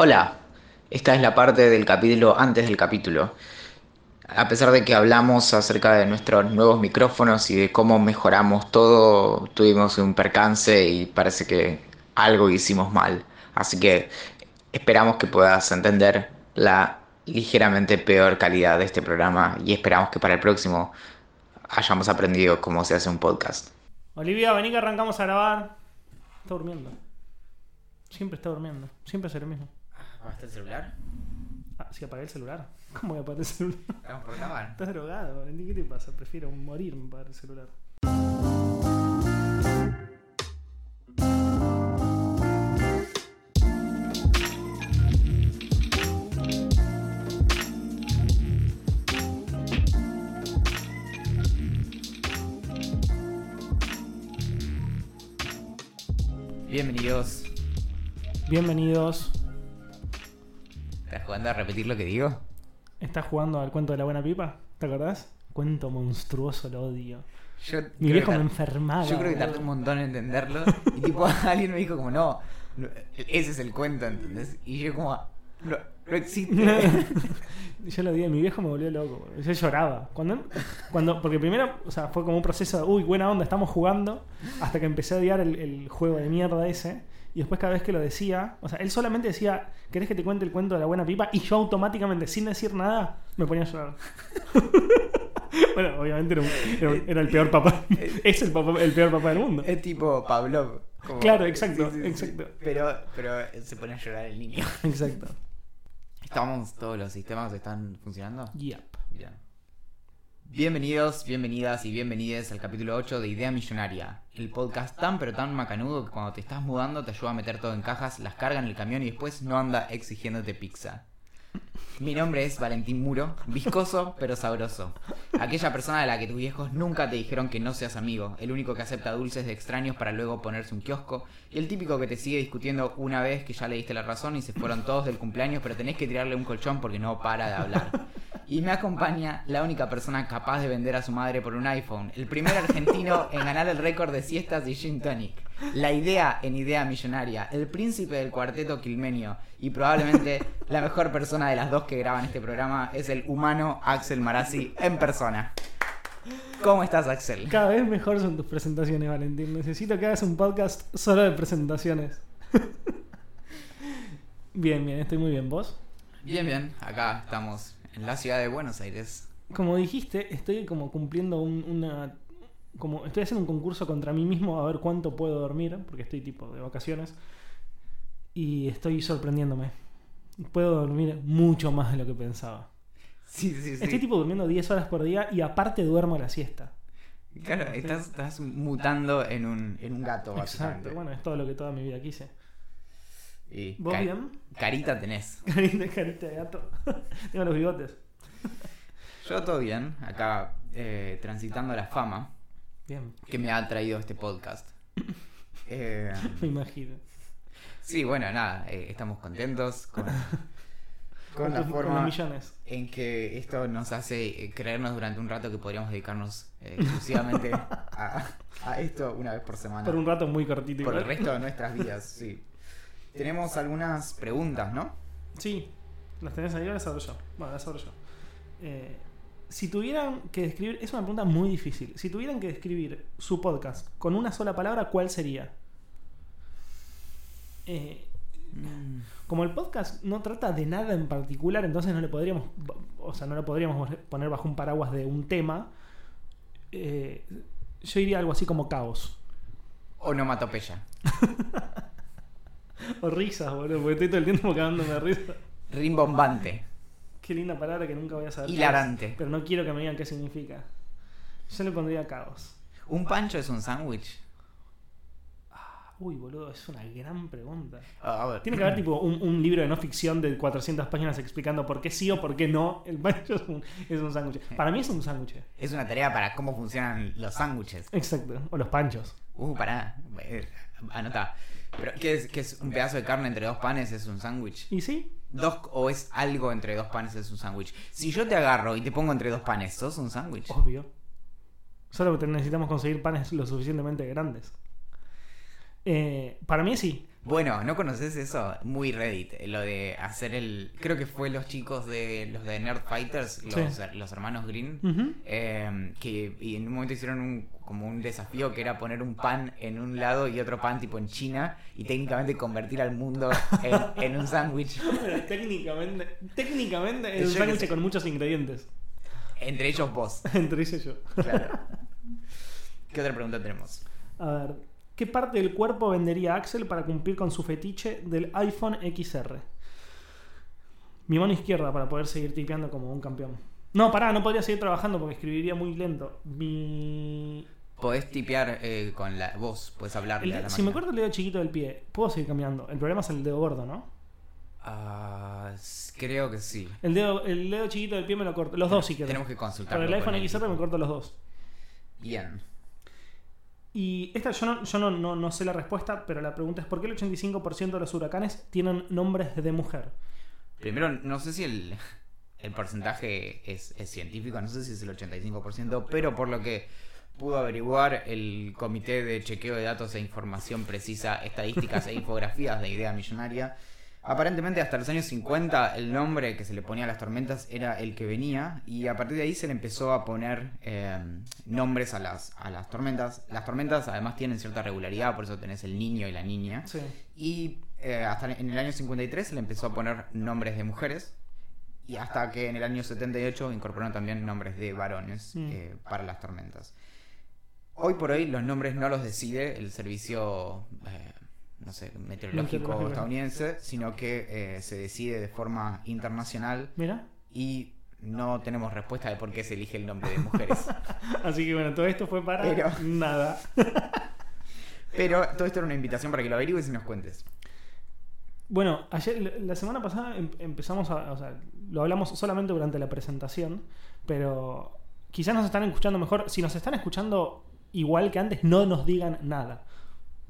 Hola, esta es la parte del capítulo antes del capítulo. A pesar de que hablamos acerca de nuestros nuevos micrófonos y de cómo mejoramos todo, tuvimos un percance y parece que algo hicimos mal. Así que esperamos que puedas entender la ligeramente peor calidad de este programa y esperamos que para el próximo hayamos aprendido cómo se hace un podcast. Olivia, vení que arrancamos a grabar. Está durmiendo. Siempre está durmiendo. Siempre hace lo mismo. ¿Apagaste el celular? Ah, sí, apagué el celular. ¿Cómo voy a apagar el celular? Estamos por grabar. Estás drogado, Valentín. ¿Qué te pasa? Prefiero morirme para el celular. Bienvenidos. Bienvenidos. ¿Estás jugando a repetir lo que digo? ¿Estás jugando al cuento de la buena pipa? ¿Te acordás? Cuento monstruoso, lo odio. Yo Mi viejo me enfermaba. Yo creo que tardé un montón en entenderlo. Y tipo, alguien me dijo como, no, no, ese es el cuento, ¿entendés? Y yo como, no, no existe. Yo lo vi, mi viejo me volvió loco. Yo lloraba. Cuando, cuando, porque primero, o sea, fue como un proceso de, uy, buena onda, estamos jugando, hasta que empecé a odiar el, el juego de mierda ese. Y después cada vez que lo decía, o sea, él solamente decía, ¿querés que te cuente el cuento de la buena pipa? Y yo automáticamente, sin decir nada, me ponía a llorar. bueno, obviamente era, un- era el peor papá. es el, papá- el peor papá del mundo. Es tipo Pavlov. como- Claro, exacto, exacto. Pero, pero se pone a llorar el niño. Exacto. ¿Estamos, todos los sistemas están funcionando? Yep. Bien. Bienvenidos, bienvenidas y bienvenides al capítulo 8 de Idea Millonaria. El podcast tan pero tan macanudo que cuando te estás mudando te ayuda a meter todo en cajas, las carga en el camión y después no anda exigiéndote pizza. Mi nombre es Valentín Muro, viscoso pero sabroso. Aquella persona de la que tus viejos nunca te dijeron que no seas amigo, el único que acepta dulces de extraños para luego ponerse un kiosco, y el típico que te sigue discutiendo una vez que ya le diste la razón y se fueron todos del cumpleaños, pero tenés que tirarle un colchón porque no para de hablar. Y me acompaña la única persona capaz de vender a su madre por un iPhone, el primer argentino en ganar el récord de siestas y gin tonic. La idea en idea millonaria, el príncipe del cuarteto quilmenio y probablemente la mejor persona de las dos que graban este programa es el humano Axel Marazzi en persona. ¿Cómo estás, Axel? Cada vez mejor son tus presentaciones, Valentín. Necesito que hagas un podcast solo de presentaciones. bien, bien, estoy muy bien. ¿Vos? Bien, bien, acá estamos en la ciudad de Buenos Aires. Como dijiste, estoy como cumpliendo un- una... Como estoy haciendo un concurso contra mí mismo a ver cuánto puedo dormir, porque estoy tipo de vacaciones. Y estoy sorprendiéndome. Puedo dormir mucho más de lo que pensaba. Sí, sí, sí. Estoy tipo durmiendo 10 horas por día y aparte duermo la siesta. Claro, estás, estás mutando en un, en un gato, Exacto, básicamente. bueno, es todo lo que toda mi vida quise. Y ¿Vos bien? Carita tenés. Carita, carita de gato. Tengo los bigotes. Yo todo bien, acá eh, transitando la fama Bien, que me ha traído este podcast. Eh, me imagino. sí, bueno, nada, eh, estamos contentos con, con la forma millones. en que esto nos hace creernos durante un rato que podríamos dedicarnos eh, exclusivamente a, a esto una vez por semana. Por un rato muy cortito. Por el resto de nuestras vidas, sí. Tenemos algunas preguntas, ¿no? Sí, las tenés ahí, las abro yo. Bueno, las abro yo. Eh, si tuvieran que describir, es una pregunta muy difícil. Si tuvieran que describir su podcast con una sola palabra, ¿cuál sería? Eh, como el podcast no trata de nada en particular, entonces no le podríamos, o sea, no lo podríamos poner bajo un paraguas de un tema. eh, yo diría algo así como caos. Onomatopeya. O risas, boludo, porque estoy todo el tiempo cagándome de risa. Rimbombante. Qué linda palabra que nunca voy a saber. Hilarante. pero no quiero que me digan qué significa. Yo le pondría caos. ¿Un pancho es un sándwich? Uy, boludo, es una gran pregunta. Ah, a ver. Tiene que haber tipo un, un libro de no ficción de 400 páginas explicando por qué sí o por qué no el pancho es un, es un sándwich. Para mí es un sándwich. Es una tarea para cómo funcionan los sándwiches. Exacto. O los panchos. Uh, pará. Eh, Anota. ¿Pero qué es, qué es un pedazo de carne entre dos panes? ¿Es un sándwich? ¿Y sí? Dos, ¿O es algo entre dos panes? ¿Es un sándwich? Si yo te agarro y te pongo entre dos panes, ¿sos un sándwich? Obvio. Solo que necesitamos conseguir panes lo suficientemente grandes. Eh, para mí sí. Bueno, ¿no conoces eso? Muy Reddit, eh, lo de hacer el... Creo que fue los chicos de los de Nerd Fighters, los, Sí. los hermanos Green, eh, que y en un momento hicieron un, como un desafío que era poner un pan en un lado y otro pan tipo en China y técnicamente convertir al mundo en, en un sándwich. Técnicamente, técnicamente es un sándwich con muchos ingredientes. Entre ellos vos. Entre ellos yo. Claro. ¿Qué otra pregunta tenemos? A ver, ¿qué parte del cuerpo vendería Axel para cumplir con su fetiche del iPhone XR? Mi mano izquierda para poder seguir tipeando como un campeón. No, pará, no podría seguir trabajando porque escribiría muy lento. Mi. Podés tipear eh, con la voz, podés hablarle el- a la si me corto el dedo chiquito del pie, puedo seguir cambiando. El problema es el dedo gordo, ¿no? Ah, creo que sí. El dedo, el dedo chiquito del pie me lo corto. Los dos, si quieres. Tenemos que consultar. Con el iPhone XR me corto los dos. Bien. Y esta yo no, yo no, no, no sé la respuesta, pero la pregunta es: ¿por qué el 85% de los huracanes tienen nombres de mujer? Primero, no sé si el, el porcentaje es, es científico, no sé si es el 85%, pero por lo que pudo averiguar el Comité de Chequeo de Datos e Información Precisa, Estadísticas e Infografías de Idea Millonaria, aparentemente hasta los años 50 el nombre que se le ponía a las tormentas era el que venía y a partir de ahí se le empezó a poner eh, nombres a las, a las tormentas. Las tormentas además tienen cierta regularidad, por eso tenés el niño y la niña. Sí. Y eh, hasta en el año 53 se le empezó a poner nombres de mujeres. Y hasta que en el año 78 incorporaron también nombres de varones Mm. eh, para las tormentas. Hoy por hoy los nombres no los decide el servicio, eh, no sé, meteorológico Meteorológico. estadounidense, sino que eh, se decide de forma internacional Mira. y no tenemos respuesta de por qué se elige el nombre de mujeres. Así que bueno, todo esto fue para Pero- nada. Pero todo esto era una invitación para que lo averigües y nos cuentes. Bueno, ayer, la semana pasada em- empezamos a. O sea, lo hablamos solamente durante la presentación, pero quizás nos están escuchando mejor. Si nos están escuchando igual que antes, no nos digan nada.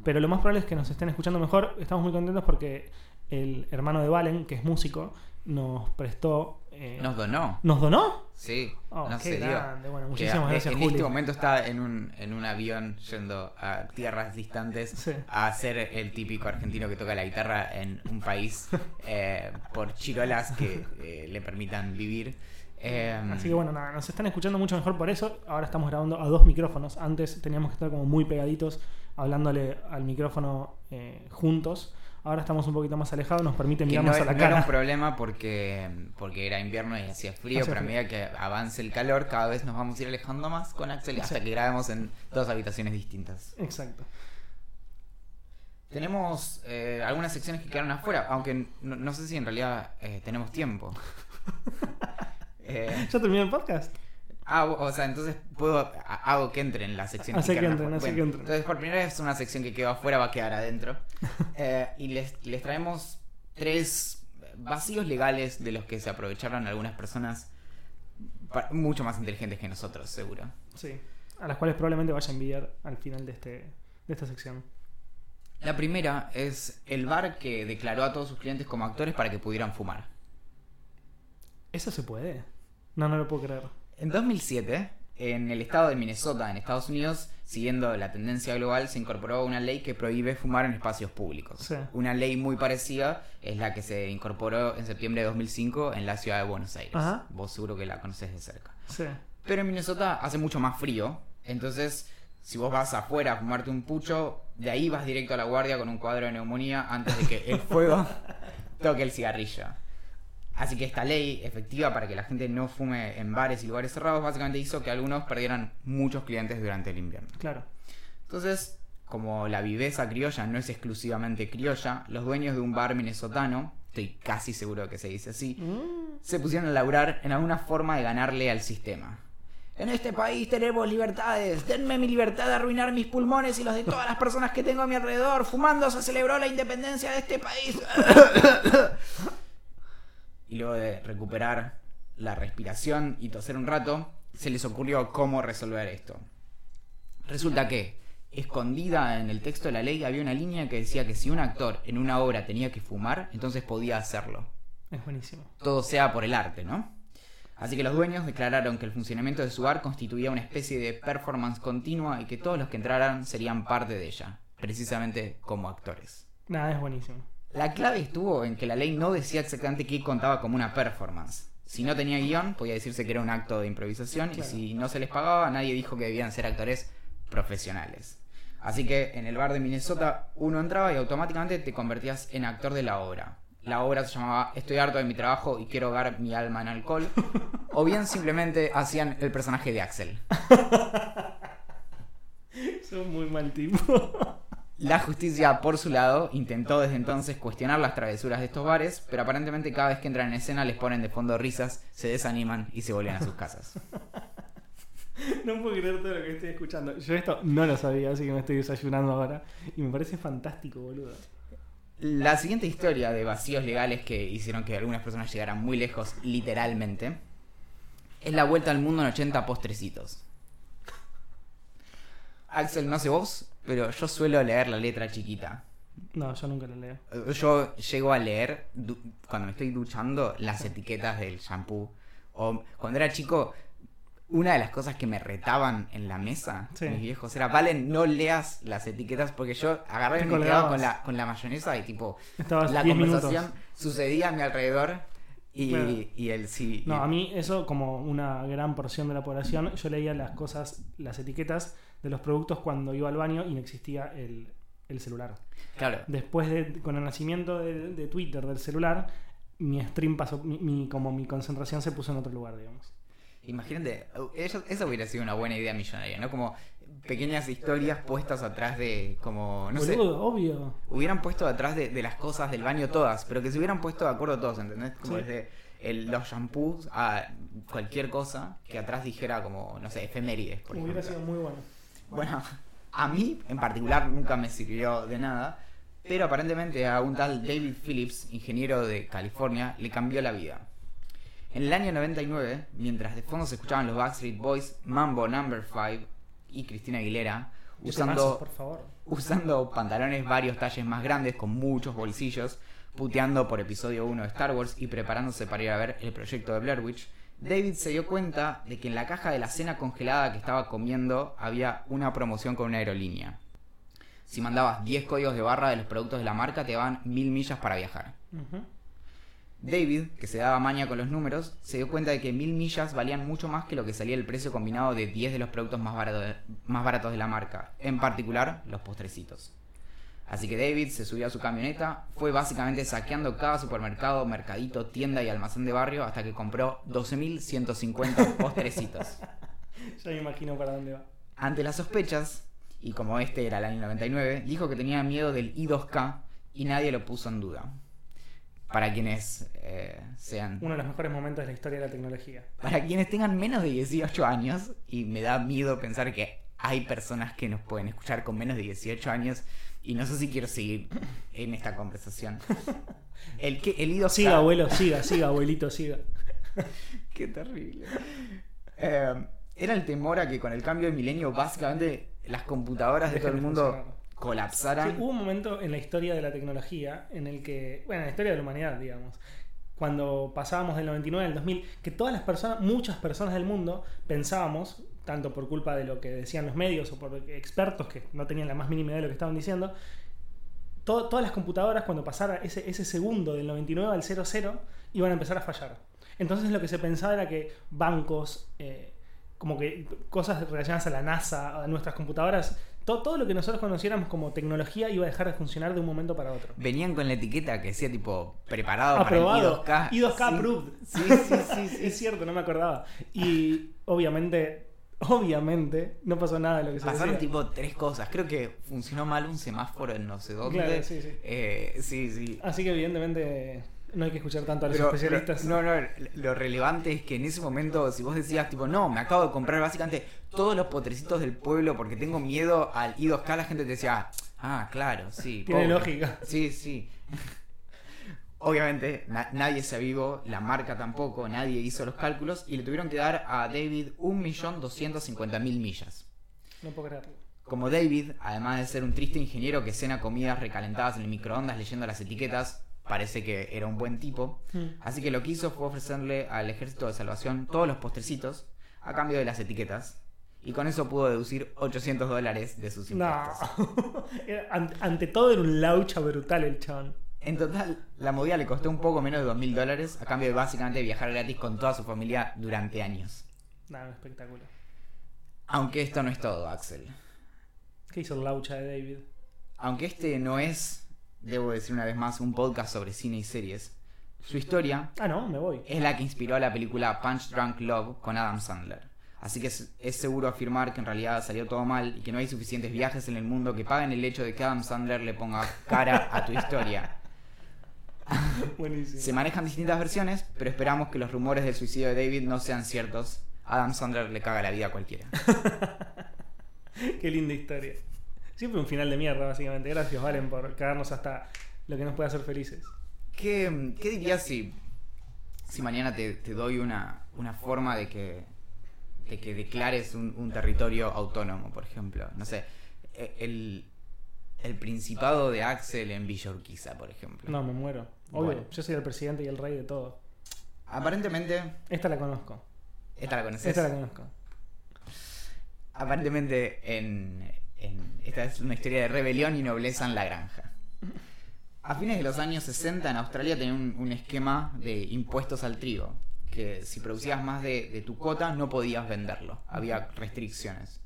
Pero lo más probable es que nos estén escuchando mejor. Estamos muy contentos porque el hermano de Valen, que es músico, nos prestó. eh, Nos donó. ¿Nos donó? Sí, Oh, no qué se dio. grande. Bueno, Que, muchísimas eh, gracias, En Juli. este momento está en un, en un avión yendo a tierras distantes Sí. a ser el típico argentino que toca la guitarra en un país eh, por chirolas que eh, le permitan vivir. Eh, Así que bueno, nada, nos están escuchando mucho mejor por eso. Ahora estamos grabando a dos micrófonos. Antes teníamos que estar como muy pegaditos, hablándole al micrófono eh, juntos. Ahora estamos un poquito más alejados, nos permite que no, mirarnos a la no era un problema porque, porque era invierno y hacía frío, Hacía pero a frío. medida que avance el calor, cada vez nos vamos a ir alejando más con Axel hasta Exacto. que grabemos en dos habitaciones distintas. Exacto. Tenemos eh, algunas secciones que quedaron afuera, aunque no, no sé si en realidad eh, tenemos tiempo. ¿Ya terminó el podcast? Ah, o sea, entonces puedo ha- hago que entren las secciones Hace que entren, hace que entren. Entonces, por primera vez una sección que quedó afuera va a quedar adentro. Eh, y les, les traemos tres vacíos legales de los que se aprovecharon algunas personas mucho más inteligentes que nosotros, seguro. Sí. A las cuales probablemente vaya a enviar al final de, este, de esta sección. La primera es el bar que declaró a todos sus clientes como actores para que pudieran fumar. ¿Eso se puede? No, no lo puedo creer. En 2007, en el estado de Minnesota, en Estados Unidos, siguiendo la tendencia global, se incorporó una ley que prohíbe fumar en espacios públicos. Sí. Una ley muy parecida es la que se incorporó en septiembre de 2005 en la ciudad de Buenos Aires. Ajá. Vos seguro que la conoces de cerca. Sí. Pero en Minnesota hace mucho más frío, entonces si vos vas afuera a fumarte un pucho, de ahí vas directo a la guardia con un cuadro de neumonía antes de que el fuego toque el cigarrillo. Así que esta ley efectiva para que la gente no fume en bares y lugares cerrados básicamente hizo que algunos perdieran muchos clientes durante el invierno. Claro. Entonces, como la viveza criolla no es exclusivamente criolla, los dueños de un bar minnesotano, estoy casi seguro de que se dice así, Mm, se pusieron a laburar en alguna forma de ganarle al sistema. En este país tenemos libertades. Denme mi libertad de arruinar mis pulmones y los de todas las personas que tengo a mi alrededor. Fumando se celebró la independencia de este país. y luego de recuperar la respiración y toser un rato, se les ocurrió cómo resolver esto. Resulta que, escondida en el texto de la ley, había una línea que decía que si un actor en una obra tenía que fumar, entonces podía hacerlo es buenísimo. todo sea por el arte, ¿no? Así que los dueños declararon que el funcionamiento de su bar constituía una especie de performance continua y que todos los que entraran serían parte de ella, precisamente como actores. Nada, es buenísimo. La clave estuvo en que la ley no decía exactamente qué contaba como una performance. Si no tenía guion, podía decirse que era un acto de improvisación Claro. y si no se les pagaba, nadie dijo que debían ser actores profesionales. Así que en el bar de Minnesota uno entraba y automáticamente te convertías en actor de la obra. La obra se llamaba Estoy harto de mi trabajo y quiero ahogar mi alma en alcohol. O bien simplemente hacían el personaje de Axel. Son muy mal tipo. La justicia, por su lado, intentó desde entonces cuestionar las travesuras de estos bares, pero aparentemente cada vez que entran en escena les ponen de fondo risas, se desaniman y se vuelven a sus casas. No puedo creer todo lo que estoy escuchando. Yo esto no lo sabía, así que me estoy desayunando ahora. Y me parece fantástico, boludo. La siguiente historia de vacíos legales que hicieron que algunas personas llegaran muy lejos, literalmente, es la vuelta al mundo en 80 postrecitos. Axel, no sé vos, pero yo suelo leer la letra chiquita. No, yo nunca lo leo. Yo llego a leer, cuando me estoy duchando, las etiquetas del shampoo. O cuando era chico, una de las cosas que me retaban en la mesa, Sí. mis viejos, era, Valen, no leas las etiquetas porque yo agarré y me quedaba con la, con la mayonesa y tipo, Estabas la 10 conversación minutos. sucedía a mi alrededor y, y él sí. No, a mí eso como una gran porción de la población, yo leía las cosas, las etiquetas de los productos cuando iba al baño y no existía el, el celular. Claro. Después de, con el nacimiento de, de Twitter, del celular, mi stream pasó, mi, mi- como mi concentración se puso en otro lugar, digamos. Imagínate, eso, eso hubiera sido una buena idea millonaria, ¿no? Como pequeñas historias puestas atrás de, como, no sé, Boludo, obvio. hubieran puesto atrás de, de las cosas del baño todas, pero que se hubieran puesto de acuerdo todos, ¿entendés? Como Sí. desde el- los shampoos a cualquier cosa que atrás dijera como, no sé, efemérides, por Hubiera ejemplo. sido muy bueno. Bueno, a mí en particular nunca me sirvió de nada, pero aparentemente a un tal David Phillips, ingeniero de California, le cambió la vida. En el año 99, mientras de fondo se escuchaban los Backstreet Boys, Mambo Number 5 y Cristina Aguilera, usando por favor. usando pantalones varios talles más grandes con muchos bolsillos, puteando por episodio 1 de Star Wars y preparándose para ir a ver el proyecto de Blair Witch, David se dio cuenta de que en la caja de la cena congelada que estaba comiendo había una promoción con una aerolínea. Si mandabas 10 códigos de barra de los productos de la marca, te daban 1000 millas para viajar. David, que se daba maña con los números, se dio cuenta de que 1000 millas valían mucho más que lo que salía el precio combinado de 10 de los productos más, barato- más baratos de la marca, en particular los postrecitos. Así que David se subió a su camioneta, fue básicamente saqueando cada supermercado, mercadito, tienda y almacén de barrio hasta que compró 12.150 postrecitos. Ya me imagino para dónde va. Ante las sospechas, y como este era el año 99, dijo que tenía miedo del I2K y nadie lo puso en duda. Para quienes eh, sean Uno de los mejores momentos de la historia de la tecnología. Para quienes tengan menos de 18 años, y me da miedo pensar que hay personas que nos pueden escuchar con menos de 18 años, y no sé si quiero seguir en esta conversación. El que el I2K Siga, abuelo, siga, siga, abuelito, siga. Qué terrible. Eh, era el temor a que con el cambio de milenio, básicamente las computadoras de todo el mundo colapsaran. Sí, hubo un momento en la historia de la tecnología en el que, bueno, en la historia de la humanidad, digamos, cuando pasábamos del 99 al 2000, que todas las personas, muchas personas del mundo pensábamos, tanto por culpa de lo que decían los medios o por expertos que no tenían la más mínima idea de lo que estaban diciendo, to- todas las computadoras cuando pasara ese, ese segundo del 99 al 00 iban a empezar a fallar. Entonces lo que se pensaba era que bancos, eh, como que cosas relacionadas a la NASA, a nuestras computadoras, to- todo lo que nosotros conociéramos como tecnología iba a dejar de funcionar de un momento para otro. Venían con la etiqueta que decía tipo preparado Aprobado. para el I2K. I2K Sí. approved. Sí, sí, sí, sí. es cierto, no me acordaba. Y obviamente, obviamente, no pasó nada de lo que se Pasaron decía. tipo tres cosas. Creo que funcionó mal un semáforo en no sé dónde. Claro, sí, sí. Eh, sí, sí. Así que evidentemente no hay que escuchar tanto a los Pero- especialistas. no, no, lo relevante es que en ese momento, si vos decías, tipo, no, me acabo de comprar básicamente todos los potrecitos del pueblo porque tengo miedo al I2K, la gente te decía, ah, claro, sí. Tiene pobre". lógica. Sí, sí. Obviamente, na- nadie se avivó, la marca tampoco, nadie hizo los cálculos y le tuvieron que dar a David 1.250.000 millas. No puedo creerlo. Como David, además de ser un triste ingeniero que cena comidas recalentadas en el microondas leyendo las etiquetas, parece que era un buen tipo. Mm. Así que lo que hizo fue ofrecerle al ejército de salvación todos los postrecitos a cambio de las etiquetas. y con eso pudo deducir 800 dólares de sus No. impuestos. Era- ante, ante todo era un laucha brutal el chabón. En total, la movida le costó un poco menos de 2.000 dólares a cambio de básicamente viajar gratis con toda su familia durante años. Nada, un espectáculo. Aunque esto no es todo, Axel. ¿Qué hizo el laucha de David? Aunque este no es, debo decir una vez más, un podcast sobre cine y series, su historia Ah, no, me voy. es la que inspiró a la película Punch Drunk Love con Adam Sandler. Así que es, es seguro afirmar que en realidad salió todo mal y que no hay suficientes viajes en el mundo que paguen el hecho de que Adam Sandler le ponga cara a tu historia. Buenísimo. Se manejan distintas versiones, pero esperamos que los rumores del suicidio de David no sean ciertos. Adam Sandler le caga la vida a cualquiera. Qué linda historia. Siempre un final de mierda, básicamente. Gracias, Valen, por cagarnos hasta lo que nos puede hacer felices. ¿Qué, qué dirías si, si mañana te, te doy una, una forma de que, de que declares un, un territorio autónomo, por ejemplo? No sé, el, el Principado de Axel en Villa Urquiza, por ejemplo. No, me muero. Obvio, Bueno. yo soy el presidente y el rey de todo. Aparentemente, Esta la conozco. esta la conoces. Esta la conozco. Aparentemente, en, en- esta es una historia de rebelión y nobleza en la granja. A fines de los años 60 en Australia tenían un, un esquema de impuestos al trigo, que si producías más de, de tu cota no podías venderlo, había restricciones.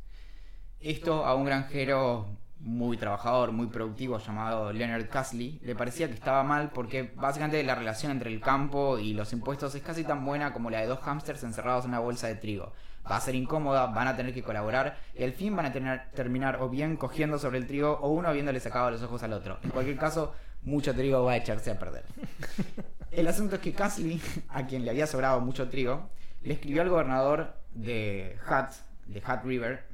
Esto a un granjero muy trabajador, muy productivo llamado Leonard Casley le parecía que estaba mal porque básicamente la relación entre el campo y los impuestos es casi tan buena como la de dos hámsters encerrados en una bolsa de trigo. Va a ser incómoda, van a tener que colaborar y al fin van a tener, terminar o bien cogiendo sobre el trigo o uno habiéndole sacado los ojos al otro. En cualquier caso, mucho trigo va a echarse a perder. El asunto es que Casley, a quien le había sobrado mucho trigo, le escribió al gobernador de Hutt, de Hutt River,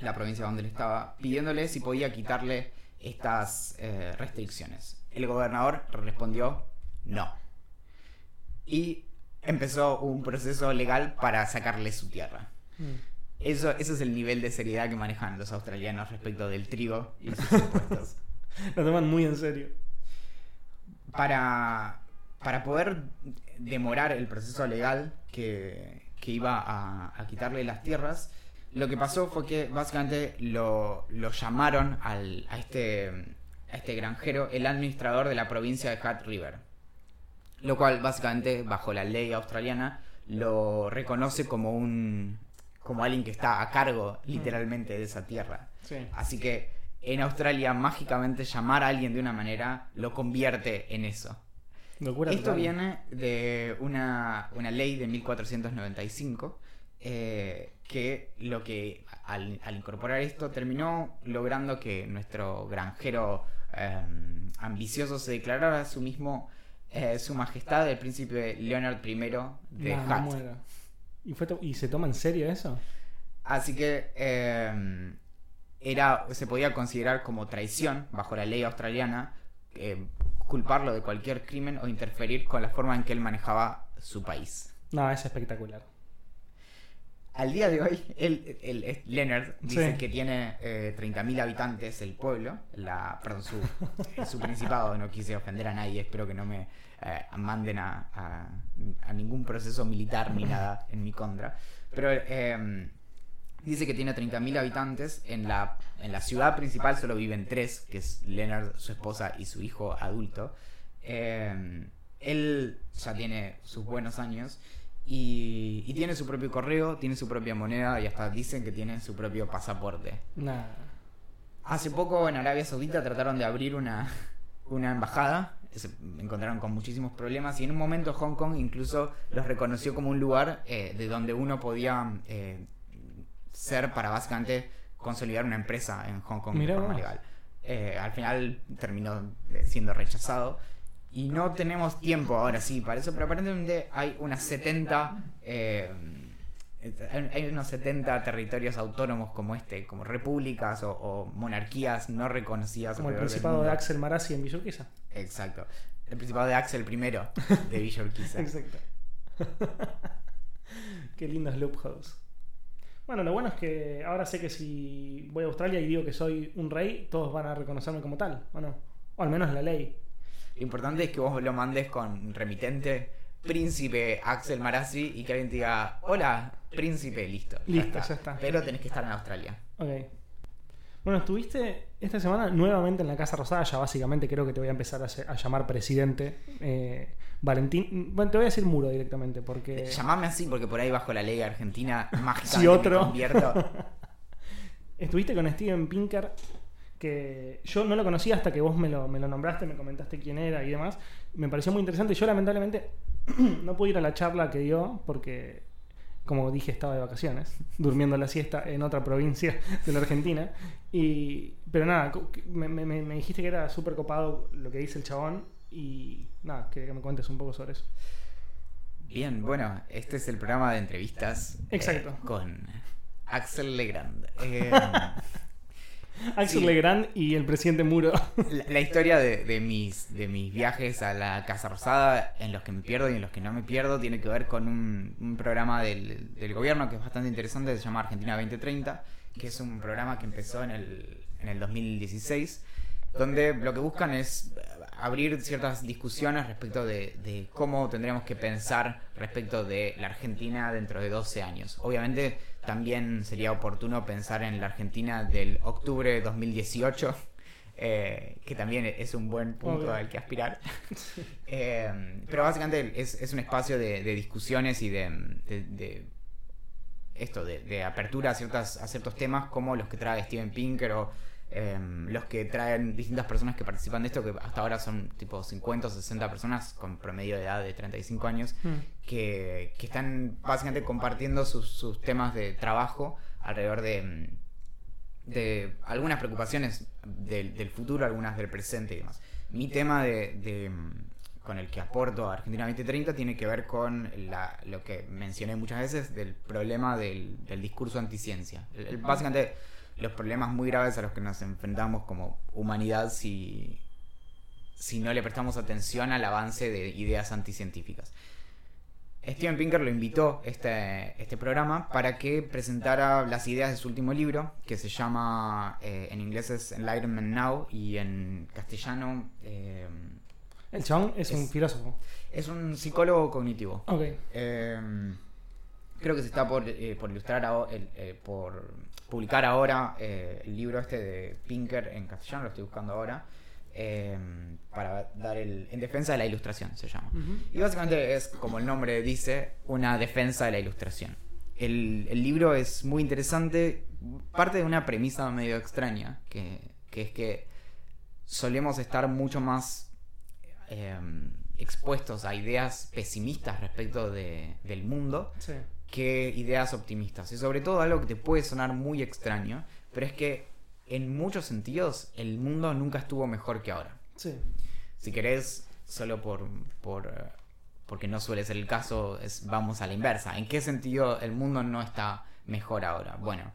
la provincia donde él estaba, pidiéndole si podía quitarle estas eh, restricciones. El gobernador respondió no. Y empezó un proceso legal para sacarle su tierra. Mm. Eso, ese es el nivel de seriedad que manejan los australianos respecto del trigo y sus impuestos. Lo toman muy en serio. para, para poder demorar el proceso legal que, que iba a, a quitarle las tierras, lo que pasó fue que básicamente lo, lo llamaron al, a, este, a este granjero el administrador de la provincia de Hat River. Lo cual básicamente, bajo la ley australiana, lo reconoce como un como alguien que está a cargo literalmente de esa tierra. Sí. Así que en Australia mágicamente llamar a alguien de una manera lo convierte en eso. Locura Esto total. viene de una, una ley de 1495 eh, que lo que al, al incorporar esto terminó logrando que nuestro granjero eh, ambicioso se declarara a sí mismo eh, su majestad el príncipe Leonard I de No. ¿Y, fue ¿Y se toma en serio eso? Así que era, se podía considerar como traición bajo la ley australiana culparlo de cualquier crimen o interferir con la forma en que él manejaba su país. No, es espectacular. Al día de hoy, él- es- Leonard dice Sí. que tiene eh, 30.000 habitantes el pueblo, la, perdón, su, su principado, no quise ofender a nadie, espero que no me eh, manden a, a- a ningún proceso militar ni nada en mi contra, pero eh, dice que tiene 30.000 habitantes, en la, en la ciudad principal solo viven tres, que es Leonard, su esposa y su hijo adulto. Eh, él ya tiene sus buenos años y, y tiene su propio correo, tiene su propia moneda y hasta dicen que tiene su propio pasaporte. Nada. Hace poco en Arabia Saudita trataron de abrir una, una embajada, se encontraron con muchísimos problemas y en un momento Hong Kong incluso los reconoció como un lugar eh, de donde uno podía eh, ser para básicamente consolidar una empresa en Hong Kong Mirá de forma vos. legal. Eh, al final terminó eh, siendo rechazado. Y no tenemos tiempo ahora sí para eso, pero aparentemente hay unas 70 eh, hay hay unos 70 territorios autónomos como este, como repúblicas o, o monarquías no reconocidas. Como el principado de. Axel Marazzi en Villurquiza. Exacto. El principado de Axel I de Villa Urquiza. Exacto. Qué lindos loopholes. Bueno, lo bueno es que ahora sé que si voy a Australia y digo que soy un rey, todos van a reconocerme como tal, ¿o no? O al menos la ley. Lo importante es que vos lo mandes con remitente príncipe Axel Marazzi y que alguien te diga, hola, príncipe, listo. Listo, ya está. Pero tenés que estar en Australia. Ok. Bueno, estuviste esta semana nuevamente en la Casa Rosada. Ya básicamente creo que te voy a empezar a, ll- a llamar presidente. Eh, Valentín. Bueno, te voy a decir muro directamente porque. Llamame así porque por ahí bajo la ley argentina mágicamente Si otro. me convierto. Estuviste con Steven Pinker, que yo no lo conocía hasta que vos me lo, me lo nombraste, me comentaste quién era y demás. Me pareció muy interesante. Yo lamentablemente no pude ir a la charla que dio porque, como dije, estaba de vacaciones, durmiendo la siesta en otra provincia de la Argentina. Y, pero nada, me, me- me dijiste que era súper copado lo que dice el chabón y nada, quería que me cuentes un poco sobre eso. Bien, bueno, este es el programa de entrevistas. eh, Exacto. con Axel Legrand. Eh, Axel Sí. Legrand y el presidente Muro. la, la historia de, de mis, de mis viajes a la Casa Rosada, en los que me pierdo y en los que no me pierdo, tiene que ver con un, un programa del, del gobierno que es bastante interesante, se llama Argentina 2030, que es un programa que empezó en el, en el 2016, donde lo que buscan es abrir ciertas discusiones respecto de, de cómo tendríamos que pensar respecto de la Argentina dentro de 12 años. Obviamente también sería oportuno pensar en la Argentina del octubre de 2018, eh, que también es un buen punto Obvio. al que aspirar. Eh, pero básicamente es, es un espacio de, de discusiones y de, de- de esto, de, de apertura a, ciertas, a ciertos temas como los que trae Steven Pinker o eh, los que traen distintas personas que participan de esto, que hasta ahora son tipo 50 o 60 personas con promedio de edad de 35 años, Mm. que, que están básicamente compartiendo sus, sus temas de trabajo alrededor de, de algunas preocupaciones del, del futuro, algunas del presente y demás. Mi tema de, de, con el que aporto a Argentina 2030 tiene que ver con la- lo que mencioné muchas veces del problema del, del discurso anticiencia. El- el- básicamente los problemas muy graves a los que nos enfrentamos como humanidad si, si no le prestamos atención al avance de ideas anticientíficas. Steven Pinker lo invitó este, este programa para que presentara las ideas de su último libro, que se llama, eh, en inglés es Enlightenment Now y en castellano eh, El chabón es, un filósofo. es un psicólogo cognitivo. Eh, creo que se está por, por ilustrar, eh, por publicar ahora eh, el libro este de Pinker en castellano, lo estoy buscando ahora, eh, para dar el... En defensa de la ilustración se llama. Y básicamente es, como el nombre dice, una defensa de la ilustración. El, el libro es muy interesante, parte de una premisa medio extraña, que, que es que solemos estar mucho más eh, expuestos a ideas pesimistas respecto de- del mundo Sí. Que ideas optimistas. Y sobre todo algo que te puede sonar muy extraño, pero es que en muchos sentidos el mundo nunca estuvo mejor que ahora. Sí. Si querés, solo por, por eh, porque no suele ser el caso, es, vamos a la inversa. ¿En qué sentido el mundo no está mejor ahora? Bueno,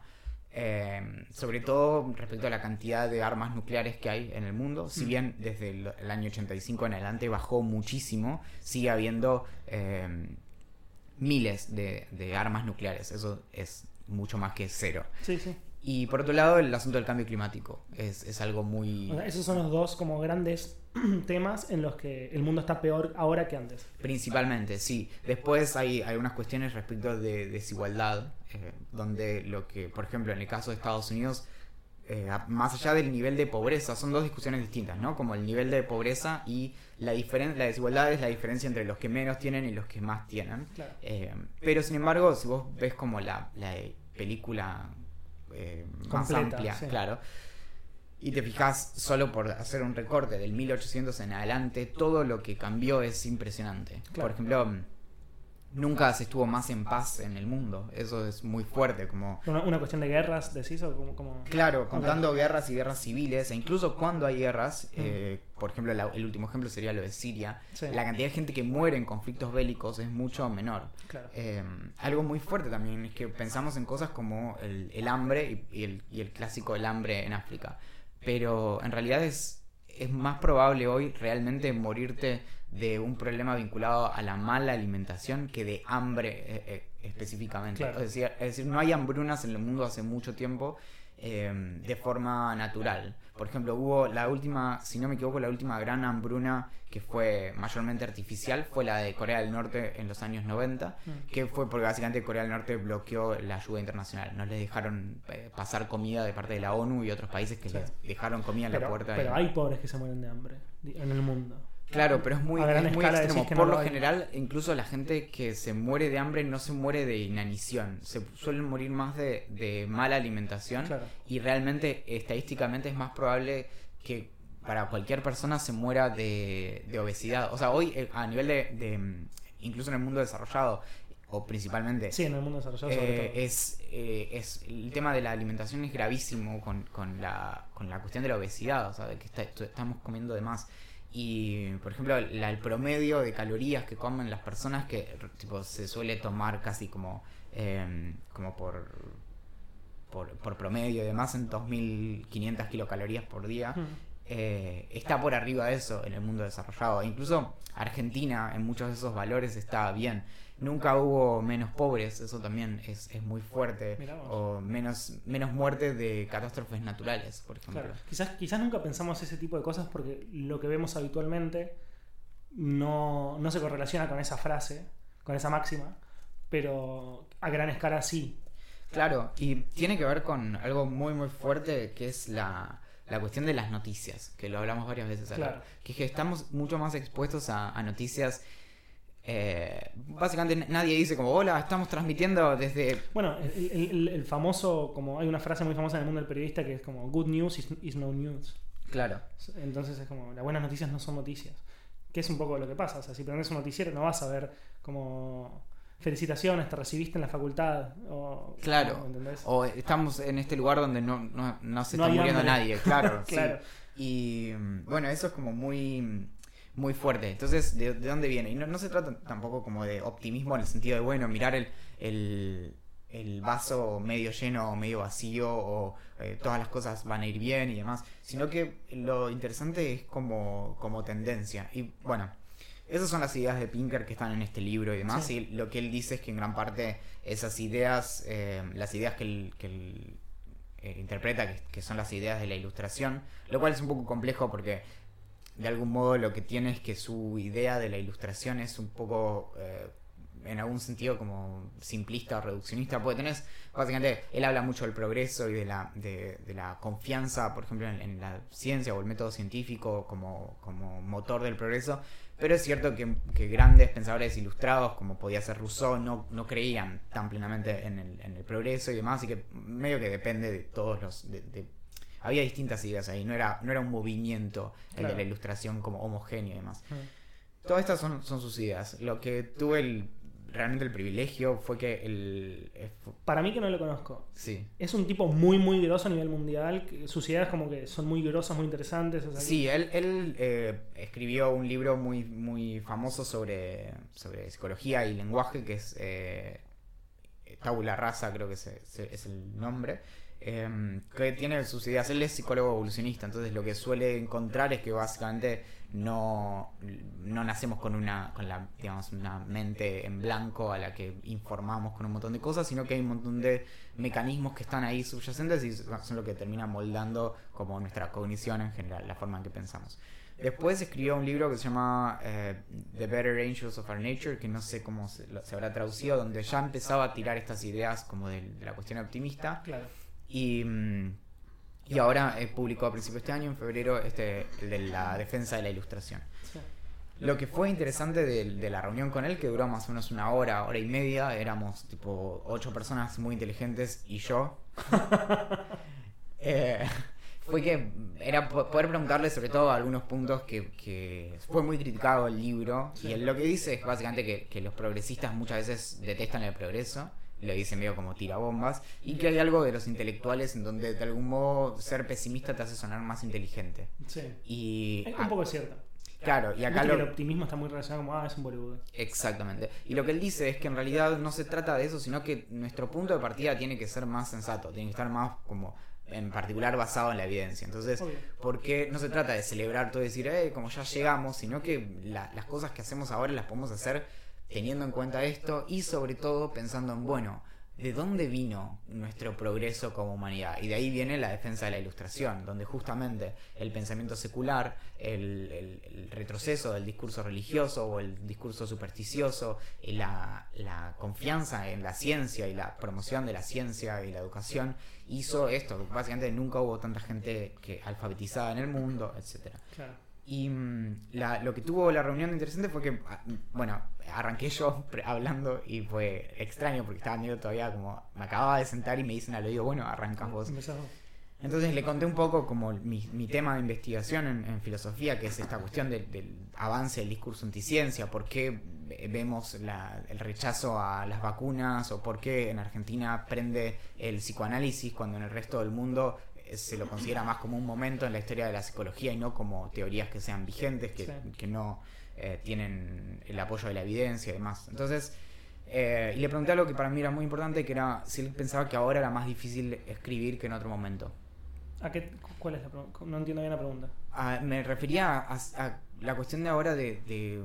eh, sobre todo respecto a la cantidad de armas nucleares que hay en el mundo, si bien desde el, el año 85 en adelante bajó muchísimo, sigue habiendo eh, miles de, de armas nucleares. Eso es mucho más que cero. Sí, sí. Y por otro lado, el asunto del cambio climático es, es algo muy... O sea, esos son los dos como grandes temas en los que el mundo está peor ahora que antes. Principalmente, sí. Después hay algunas cuestiones respecto de desigualdad, eh, donde lo que, por ejemplo, en el caso de Estados Unidos, eh, más allá del nivel de pobreza, son dos discusiones distintas, ¿no? Como el nivel de pobreza y la diferen- la desigualdad es la diferencia entre los que menos tienen y los que más tienen. Claro. Eh, pero sin embargo, si vos ves como la, la película eh, más Completa, amplia, sí. claro, y te fijas solo por hacer un recorte del 1800 en adelante, todo lo que cambió es impresionante. Claro. Por ejemplo, nunca se estuvo más en paz en el mundo. Eso es muy fuerte, como Una, una cuestión de guerras, decís, o como. como... Claro, contando guerras y guerras civiles, e incluso cuando hay guerras, eh, por ejemplo, la- el último ejemplo sería lo de Siria, Mm. Sí. la cantidad de gente que muere en conflictos bélicos es mucho menor. Claro. Eh, algo muy fuerte también es que pensamos en cosas como el, el hambre y, y el, y el clásico el hambre en África, pero en realidad es, es más probable hoy realmente morirte de un problema vinculado a la mala alimentación que de hambre eh, eh, específicamente. Claro. Es, decir, es decir, no hay hambrunas en el mundo hace mucho tiempo eh, de forma natural. Por ejemplo, hubo la última, si no me equivoco, la última gran hambruna que fue mayormente artificial fue la de Corea del Norte en los años 90, Mm. que fue porque básicamente Corea del Norte bloqueó la ayuda internacional. No les dejaron eh, pasar comida de parte de la ONU y otros países que Sí. les dejaron comida en la puerta. pero hay pobres que se mueren de hambre en el mundo. Claro, pero es muy, es muy escala extremo. Por no lo general, incluso la gente que se muere de hambre no se muere de inanición. Se suelen morir más de, de mala alimentación. Claro. Y realmente, estadísticamente, es más probable que para cualquier persona se muera de, de obesidad. O sea, hoy, eh, a nivel de, de, mm, Incluso en el mundo desarrollado, o principalmente. Sí, en el mundo desarrollado sobre Eh, todo. es, eh, es el tema de la alimentación es gravísimo con, con, la, con la cuestión de la obesidad, o sea, de que está- estamos comiendo de más. Y, por ejemplo, la- el promedio de calorías que comen las personas que tipo, se suele tomar casi como, eh, como por, por, por promedio y demás en 2.500 kilocalorías por día. Mm. eh, está por arriba de eso en el mundo desarrollado. Incluso Argentina en muchos de esos valores está bien. Nunca hubo menos pobres, eso también es, es muy fuerte. O menos, menos muertes de catástrofes naturales, por ejemplo. Claro. Quizás, quizás nunca pensamos ese tipo de cosas porque lo que vemos habitualmente no, no se correlaciona con esa frase, con esa máxima, pero a gran escala sí. Claro, y tiene que ver con algo muy muy fuerte que es la, la cuestión de las noticias, que lo hablamos varias veces acá. Claro. Que es que estamos mucho más expuestos a, a noticias. Eh, básicamente nadie dice como, hola, estamos transmitiendo desde... Bueno, el, el- el- el famoso, como hay una frase muy famosa en el mundo del periodista que es como good news is, is no news. Claro. Entonces es como las buenas noticias no son noticias. Que es un poco lo que pasa. O sea, si prendes un noticiero no vas a ver como felicitaciones, te recibiste en la facultad. O, Claro. ¿entendés? O estamos en este lugar donde no, no, no se No está muriendo hambre. nadie, claro. sí. Claro. Y mm, bueno, eso es como muy muy fuerte. Entonces, ¿de, de dónde viene? Y no, no se trata tampoco como de optimismo en el sentido de, bueno, mirar el, el, el vaso medio lleno o medio vacío o eh, todas las cosas van a ir bien y demás, sino que lo interesante es como, como tendencia. Y bueno, esas son las ideas de Pinker que están en este libro y demás, Sí. y lo que él dice es que en gran parte esas ideas, eh, las ideas que él, que él, eh, interpreta, que, que son las ideas de la ilustración, lo cual es un poco complejo porque de algún modo lo que tiene es que su idea de la ilustración es un poco, eh, en algún sentido, como simplista o reduccionista, porque tenés, básicamente, él habla mucho del progreso y de la, de, de la confianza, por ejemplo, en, la ciencia o el método científico como, como motor del progreso, pero es cierto que, grandes pensadores ilustrados, como podía ser Rousseau, no, no creían tan plenamente en el, progreso y demás, y que medio que depende de todos los... había distintas ideas ahí, no era, no era un movimiento el de la ilustración como homogéneo y demás. Todas estas son, son sus ideas. Lo que tuve el, realmente el privilegio fue que el... eh, Para mí que no lo conozco. Sí. Es un tipo muy, muy grosso a nivel mundial. Sus ideas como que son muy grosas, muy interesantes. o sea que- Sí, él, él eh, escribió un libro muy, muy famoso sobre, sobre psicología y lenguaje, que es eh, Tabula Rasa, creo que es el nombre, eh, que tiene sus ideas. Él es psicólogo evolucionista, entonces lo que suele encontrar es que básicamente no, no nacemos con una, con la, digamos, una mente en blanco a la que informamos con un montón de cosas, sino que hay un montón de mecanismos que están ahí subyacentes y son lo que termina moldando como nuestra cognición en general, la forma en que pensamos. Después escribió un libro que se llama eh, The Better Angels of Our Nature, que no sé cómo se, se habrá traducido, donde ya empezaba a tirar estas ideas como de, de la cuestión optimista. Claro. Y, mm, y ahora eh, publicó a principios de este año, en febrero, este, el de la defensa de la ilustración. Sí. Lo que fue interesante de, de la reunión con él, que duró más o menos una hora, hora y media, éramos tipo ocho personas muy inteligentes y yo. Eh, fue que era po- poder preguntarle sobre todo algunos puntos que, que fue muy criticado el libro. Y él lo que dice es básicamente que, que los progresistas muchas veces detestan el progreso. Lo dice medio como tirabombas. Y que hay algo de los intelectuales en donde de algún modo ser pesimista te hace sonar más inteligente. Sí. Y Es un poco cierto. claro, y acá que lo, el optimismo está muy relacionado como, ah, es un boludo. Exactamente. Y lo que él dice es que en realidad no se trata de eso, sino que nuestro punto de partida tiene que ser más sensato, tiene que estar más como en particular basado en la evidencia. Entonces, Obvio. porque no se trata de celebrar todo y decir, eh, como ya llegamos, sino que la- las cosas que hacemos ahora las podemos hacer teniendo en cuenta esto y sobre todo pensando en, bueno, de dónde vino nuestro progreso como humanidad. Y de ahí viene la defensa de la ilustración, donde justamente el pensamiento secular, el, el- el retroceso del discurso religioso o el discurso supersticioso, y la, confianza en la ciencia y la promoción de la ciencia y la educación, hizo esto. Básicamente nunca hubo tanta gente que alfabetizada en el mundo, etcétera. Claro. Y mm, la- lo que tuvo la reunión interesante fue que, ah, bueno, arranqué yo hablando y fue extraño porque estaba medio todavía como, me acababa de sentar y me dicen al oído, bueno, arrancas vos. Entonces le conté un poco como mi, mi tema de investigación en, en filosofía, que es esta cuestión del, del avance del discurso anticiencia, por qué ve- vemos la- el rechazo a las vacunas o por qué en Argentina prende el psicoanálisis cuando en el resto del mundo se lo considera más como un momento en la historia de la psicología y no como teorías que sean vigentes, que, Sí. que no eh, tienen el apoyo de la evidencia y demás. Entonces, eh, y le pregunté algo que para mí era muy importante, que era si él pensaba que ahora era más difícil escribir que en otro momento. ¿A qué, ¿Cuál es la pregunta? No entiendo bien la pregunta. Ah, me refería a, a la cuestión de ahora de, de,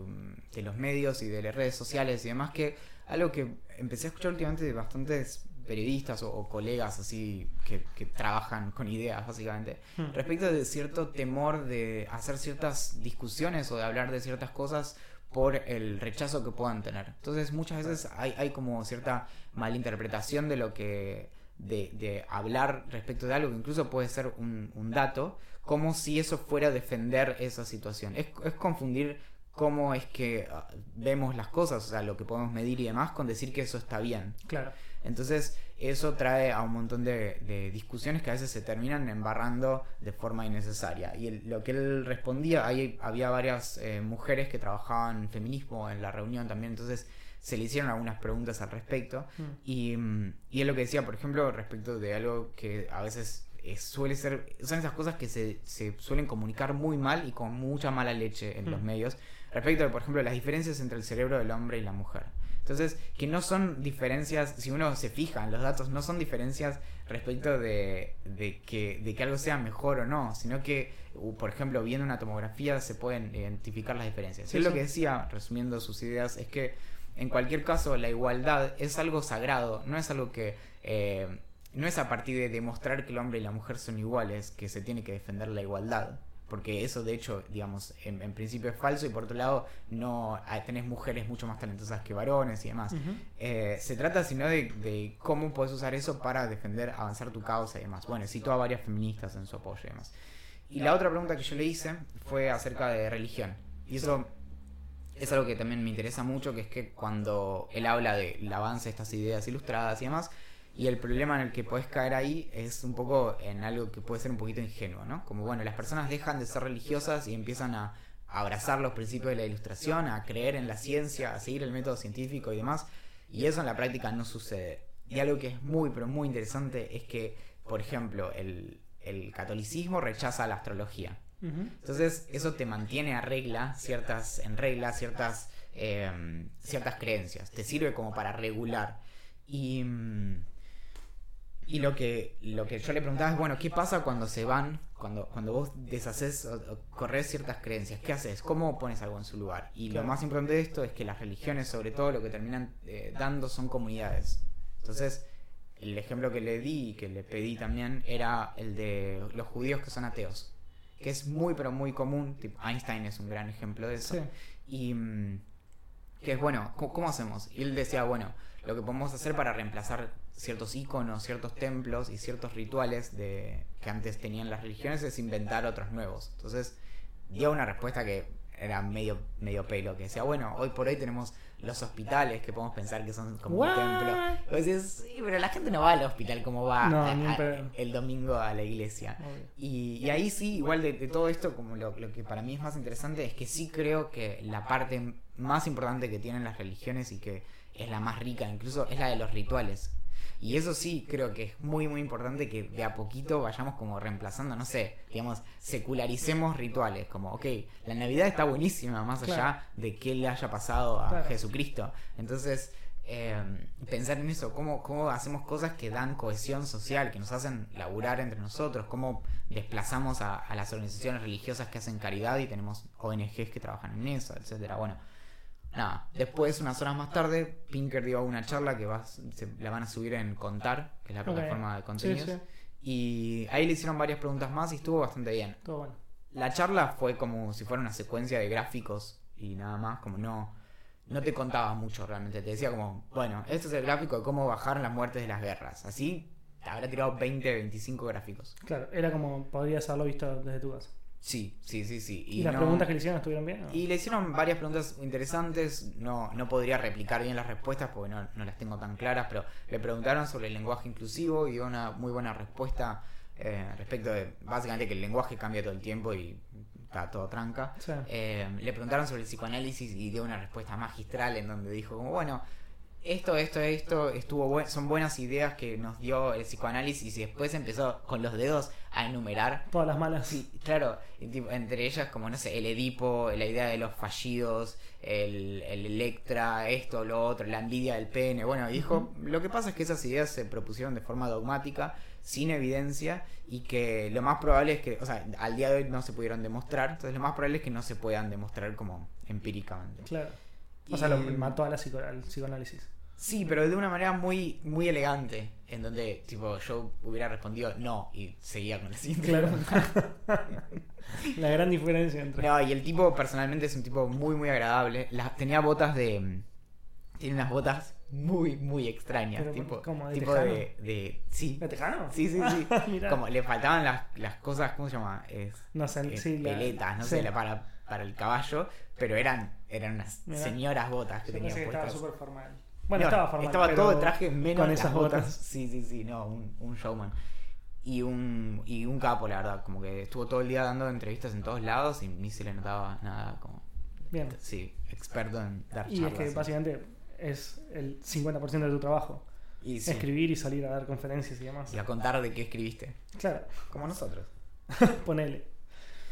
de los medios y de las redes sociales y demás, que algo que empecé a escuchar últimamente de bastantes periodistas o, o colegas así que, que trabajan con ideas básicamente, Hmm. respecto de cierto temor de hacer ciertas discusiones o de hablar de ciertas cosas por el rechazo que puedan tener. Entonces muchas veces hay, hay como cierta malinterpretación de lo que... De, de hablar respecto de algo que incluso puede ser un, un dato, como si eso fuera defender esa situación. Es, es confundir cómo es que ah, vemos las cosas, o sea, lo que podemos medir y demás, con decir que eso está bien. Claro. Entonces, eso trae a un montón de, de discusiones que a veces se terminan embarrando de forma innecesaria. Y él- lo que él respondía, ahí había varias eh, mujeres que trabajaban feminismo en la reunión también, entonces se le hicieron algunas preguntas al respecto. Mm. Y, mm, y él lo que decía, por ejemplo, respecto de algo que a veces eh, suele ser, son esas cosas que se, se suelen comunicar muy mal y con mucha mala leche en Mm. los medios, respecto de, por ejemplo, las diferencias entre el cerebro del hombre y la mujer. Entonces, que no son diferencias, si uno se fija en los datos, no son diferencias respecto de, de que, de que algo sea mejor o no, sino que, por ejemplo, viendo una tomografía se pueden identificar las diferencias. Sí, Él lo que decía, resumiendo sus ideas, es que en cualquier caso la igualdad es algo sagrado, no es algo que... eh, no es a partir de demostrar que el hombre y la mujer son iguales que se tiene que defender la igualdad. Porque eso, de hecho, digamos, en, en principio es falso y por otro lado, no ah, tenés mujeres mucho más talentosas que varones y demás. Eh, se trata sino de, de cómo puedes usar eso para defender, avanzar tu causa y demás. Bueno, citó a varias feministas en su apoyo y demás. Y la otra pregunta que yo le hice fue acerca de religión. Y eso es algo que también me interesa mucho, que es que cuando él habla del avance de estas ideas ilustradas y demás, y el problema en el que puedes caer ahí es un poco en algo que puede ser un poquito ingenuo, ¿no? Como, bueno, las personas dejan de ser religiosas y empiezan a abrazar los principios de la ilustración, a creer en la ciencia, a seguir el método científico y demás, y eso en la práctica no sucede. Y algo que es muy, pero muy interesante es que, por ejemplo, el, el catolicismo rechaza la astrología. Entonces, eso te mantiene a regla, ciertas, en regla, ciertas, eh, ciertas creencias. Te sirve como para regular. Y, mm, y lo que, lo que yo le preguntaba es, bueno, ¿qué pasa cuando se van, cuando, cuando vos deshaces o, o corres ciertas creencias? ¿Qué haces? ¿Cómo pones algo en su lugar? Y lo más importante de esto es que las religiones, sobre todo, lo que terminan eh, dando son comunidades. Entonces, el ejemplo que le di y que le pedí también era el de los judíos que son ateos que es muy pero muy común, tipo Einstein es un gran ejemplo de eso. Sí. Y mm, que es bueno, ¿cómo, cómo hacemos? Y él decía, bueno, lo que podemos hacer para reemplazar ciertos iconos, ciertos templos y ciertos rituales de que antes tenían las religiones es inventar otros nuevos. Entonces, dio una respuesta que era medio medio pelo, que decía, bueno, hoy por hoy tenemos los hospitales que podemos pensar que son como What? un templo. Sí, pero la gente no va al hospital como va No, a- a- el domingo a la iglesia. Y, y ahí sí, igual de, de todo esto, como lo, lo que para mí es más interesante, es que sí creo que la parte más importante que tienen las religiones y que es la más rica, incluso es la de los rituales. Y eso sí creo que es muy, muy importante que de a poquito vayamos como reemplazando, no sé, digamos, secularicemos rituales, como, ok, la Navidad está buenísima, más allá de qué le haya pasado a Claro. Jesucristo. Entonces, eh, pensar en eso, cómo, cómo hacemos cosas que dan cohesión social, que nos hacen laburar entre nosotros, cómo desplazamos a, a las organizaciones religiosas que hacen caridad y tenemos ONGs que trabajan en eso, etcétera. Bueno, nada. Después, unas horas más tarde, Pinker dio una charla que va, se, la van a subir en Contar, que es la plataforma de contenidos. Sí, sí. Y ahí le hicieron varias preguntas más y estuvo bastante bien. Todo bueno. La charla fue como si fuera una secuencia de gráficos y nada más, como no, no te contaba mucho realmente. Te decía como, bueno, este es el gráfico de cómo bajar las muertes de las guerras. Así te habrá tirado 20, 25 gráficos. Claro, era como podrías haberlo visto desde tu casa. Sí, sí, sí, sí. ¿Y, las no- preguntas que le hicieron estuvieron bien? o? Y le hicieron varias preguntas interesantes. No, no podría replicar bien las respuestas porque no, no las tengo tan claras, pero le preguntaron sobre el lenguaje inclusivo y dio una muy buena respuesta eh, respecto de básicamente que el lenguaje cambia todo el tiempo y está todo tranca. Sí. Eh, le preguntaron sobre el psicoanálisis y dio una respuesta magistral en donde dijo como bueno esto esto esto estuvo buen- son buenas ideas que nos dio el psicoanálisis y después empezó con los dedos a enumerar Todas las malas. Sí, claro, entre ellas como, no sé, el Edipo, la idea de los fallidos, el, el Electra, esto, lo otro, la envidia del pene, bueno, dijo, lo que pasa es que esas ideas se propusieron de forma dogmática, sin evidencia, y que lo más probable es que, o sea, al día de hoy no se pudieron demostrar, entonces lo más probable es que no se puedan demostrar como empíricamente. Claro. O sea, lo mató a la psico- al psicoanálisis. Sí, pero de una manera muy, muy elegante, en donde, tipo, yo hubiera respondido no, y seguía con la siguiente Claro. la gran diferencia entre. No, y el tipo personalmente es un tipo muy, muy agradable. Tenía botas de. Tiene unas botas muy, muy extrañas. Pero, tipo ¿cómo? ¿De tipo tejano? de, de- Sí. ¿De tejano? Sí, sí, sí. Como le faltaban las, las cosas, ¿cómo se llama? Es, No sé, eh, sí, la- peletas, no sí. sé, la- para, para el caballo. Pero eran, eran unas Mirá. señoras botas que Yo tenía pensé que estaba puestas. súper formal. Bueno, No, estaba formal. Estaba pero todo de traje menos con esas botas. botas. Sí, sí, sí, no, un, un showman. Y un, y un capo, la verdad. Como que estuvo todo el día dando entrevistas en todos lados y ni se le notaba nada como. Bien. Sí, experto en dar Y es charlas. que básicamente es el 50% de tu trabajo. y, sí, Escribir y salir a dar conferencias y demás. y a contar de qué escribiste. Claro, Como nosotros. ponele.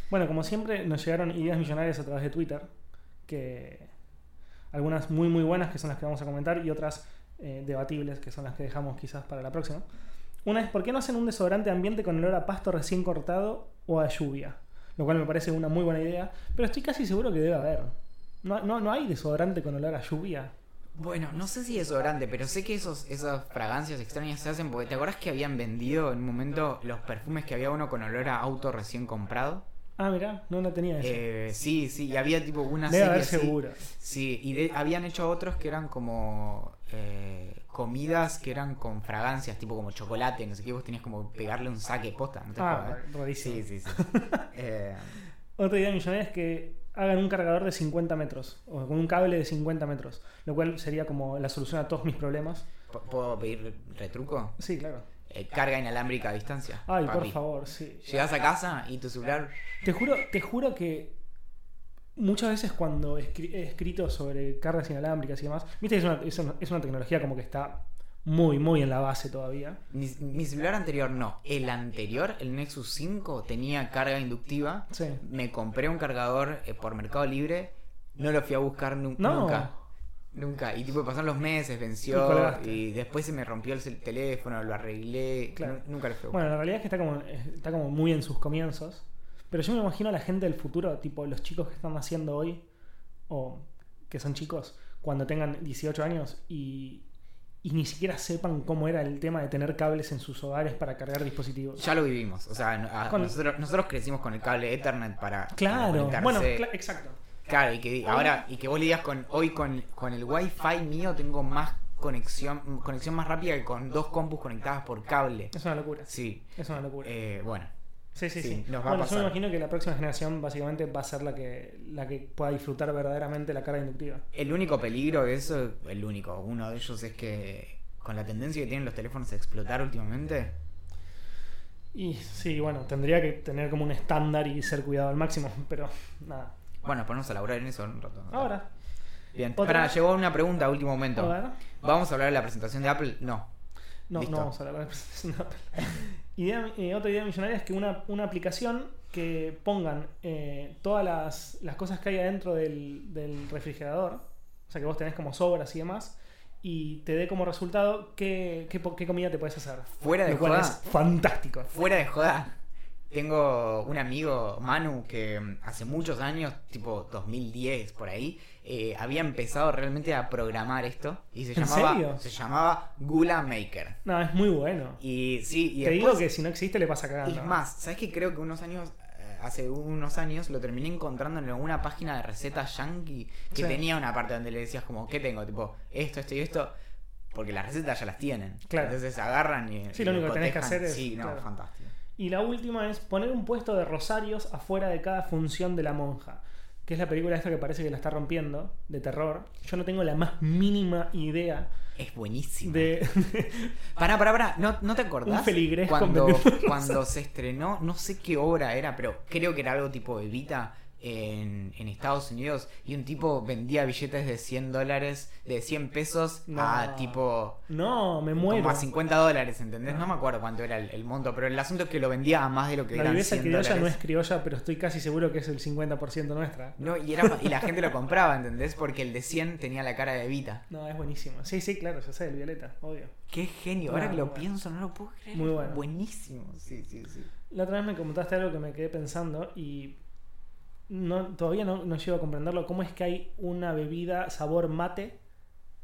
Bueno, como siempre, nos llegaron ideas millonarias a través de Twitter. Que algunas muy muy buenas, que son las que vamos a comentar, y otras eh, debatibles, que son las que dejamos quizás para la próxima. Una es, ¿por qué no hacen un desodorante ambiente con olor a pasto recién cortado o a lluvia? Lo cual me parece una muy buena idea, pero estoy casi seguro que debe haber. No, no, no hay desodorante con olor a lluvia. Bueno, no sé si es grande, pero sé que esos, esas fragancias extrañas se hacen porque ¿te acuerdas que habían vendido en un momento los perfumes que había uno con olor a auto recién comprado? Ah, mirá, no la tenía. Eh, sí, sí, y había tipo una Debe serie haber así. seguro. Sí, y de- habían hecho otros que eran como eh, comidas que eran con fragancias, tipo como chocolate, no sé qué, vos tenías como pegarle un saque posta, ¿no te Ah, rarísimo. Sí, sí, sí. Eh, Otra idea millonaria es que hagan un cargador de 50 metros o con un cable de 50 metros, lo cual sería como la solución a todos mis problemas. ¿p- ¿Puedo pedir retruco? Sí, claro. Eh, carga inalámbrica a distancia. Ay, por favor, sí. Llegás a casa y tu celular. Te juro, te juro que muchas veces cuando he escrito sobre cargas inalámbricas y demás, viste que es una, es una- es una tecnología como que está muy, muy en la base todavía. Mi, mi celular anterior no. El anterior, el Nexus 5, tenía carga inductiva. Sí. Me compré un cargador eh, por Mercado Libre. No lo fui a buscar nu- No. nunca. Nunca. Y tipo, pasaron los meses, venció. Y, después se me rompió el teléfono, lo arreglé. Claro. Nunca lo buscar. Bueno, la realidad es que está como, está como muy en sus comienzos. Pero yo me imagino a la gente del futuro, tipo los chicos que están naciendo hoy, o que son chicos, cuando tengan 18 años y, y ni siquiera sepan cómo era el tema de tener cables en sus hogares para cargar dispositivos. Ya lo vivimos. O sea, no- a- Con- nosotros, nosotros crecimos con el cable Ethernet para. Claro, bueno, cla- exacto. Claro, y que ahora, y que vos le digas con hoy con, con el wifi mío tengo más conexión, conexión más rápida que con dos compus conectadas por cable. Es una locura. Sí. Es una locura. Eh, bueno. sí, sí, sí, sí. nos va a bueno, yo pasar. me imagino que la próxima generación básicamente va a ser la que, la que pueda disfrutar verdaderamente la carga inductiva. El único peligro de eso, el único, uno de ellos es que con la tendencia que tienen los teléfonos a explotar últimamente, Y sí, bueno, tendría que tener como un estándar y ser cuidado al máximo, pero nada. Bueno, ponemos a laburar en eso un rato. Ahora, Bien, Pará, llegó una pregunta a último momento. ¿Vamos a hablar de la presentación de Apple? No. No, Listo. no vamos a hablar de la presentación de Apple. Idea- eh, otra idea millonaria es que una, una aplicación que pongan eh, todas las, las cosas que hay adentro del, del refrigerador, o sea que vos tenés como sobras y demás, y te dé como resultado qué, qué, qué comida te puedes hacer. Fuera de Lo cual joda. es fantástico. Fuera de joda. Tengo un amigo, Manu, que mm, hace muchos años, tipo 2010 por ahí, eh, había empezado realmente a programar esto y se ¿En llamaba serio? se llamaba Gula Maker. No, es muy bueno. Y sí, y Te digo que si no existe le pasa cagando. es más, ¿sabes que creo que unos años, eh, hace unos años, lo terminé encontrando en alguna página de recetas yankee que Sí. tenía una parte donde le decías como, ¿qué tengo? Tipo, esto, esto y esto. Porque las recetas ya las tienen. Claro. Entonces agarran y. Sí, y lo único que tenés que hacer es- Sí, no, claro. fantástico. Y la última es poner un puesto de rosarios afuera de cada función de la monja. Que es la película esta que parece que la está rompiendo, de terror. Yo no tengo la más mínima idea Es buenísimo. de. Pará, pará, pará. ¿No, ¿No te acordás? Un feligrés cuando, cuando se estrenó, no sé qué obra era, pero creo que era algo tipo Evita en, en Estados Unidos. Y un tipo vendía billetes de 100 dólares, de 100 pesos No. a tipo. No, me muero. Como a 50 dólares, ¿entendés? No me acuerdo cuánto era el, el monto, pero el asunto es que lo vendía a más de lo que La eran viveza 100 criolla dólares. no es criolla, pero estoy casi seguro que es el 50% nuestra. No, y, era, y la gente lo compraba, ¿entendés? Porque el de 100 tenía la cara de Evita. No, es buenísimo. Sí, sí, claro, ya sé, el violeta, obvio. Qué genio. Ahora No, que lo bueno. pienso, no lo puedo creer. Muy bueno. Buenísimo. Sí, sí, sí. La otra vez me comentaste algo que me quedé pensando y no, todavía no, no llego a comprenderlo. ¿Cómo es que hay una bebida sabor mate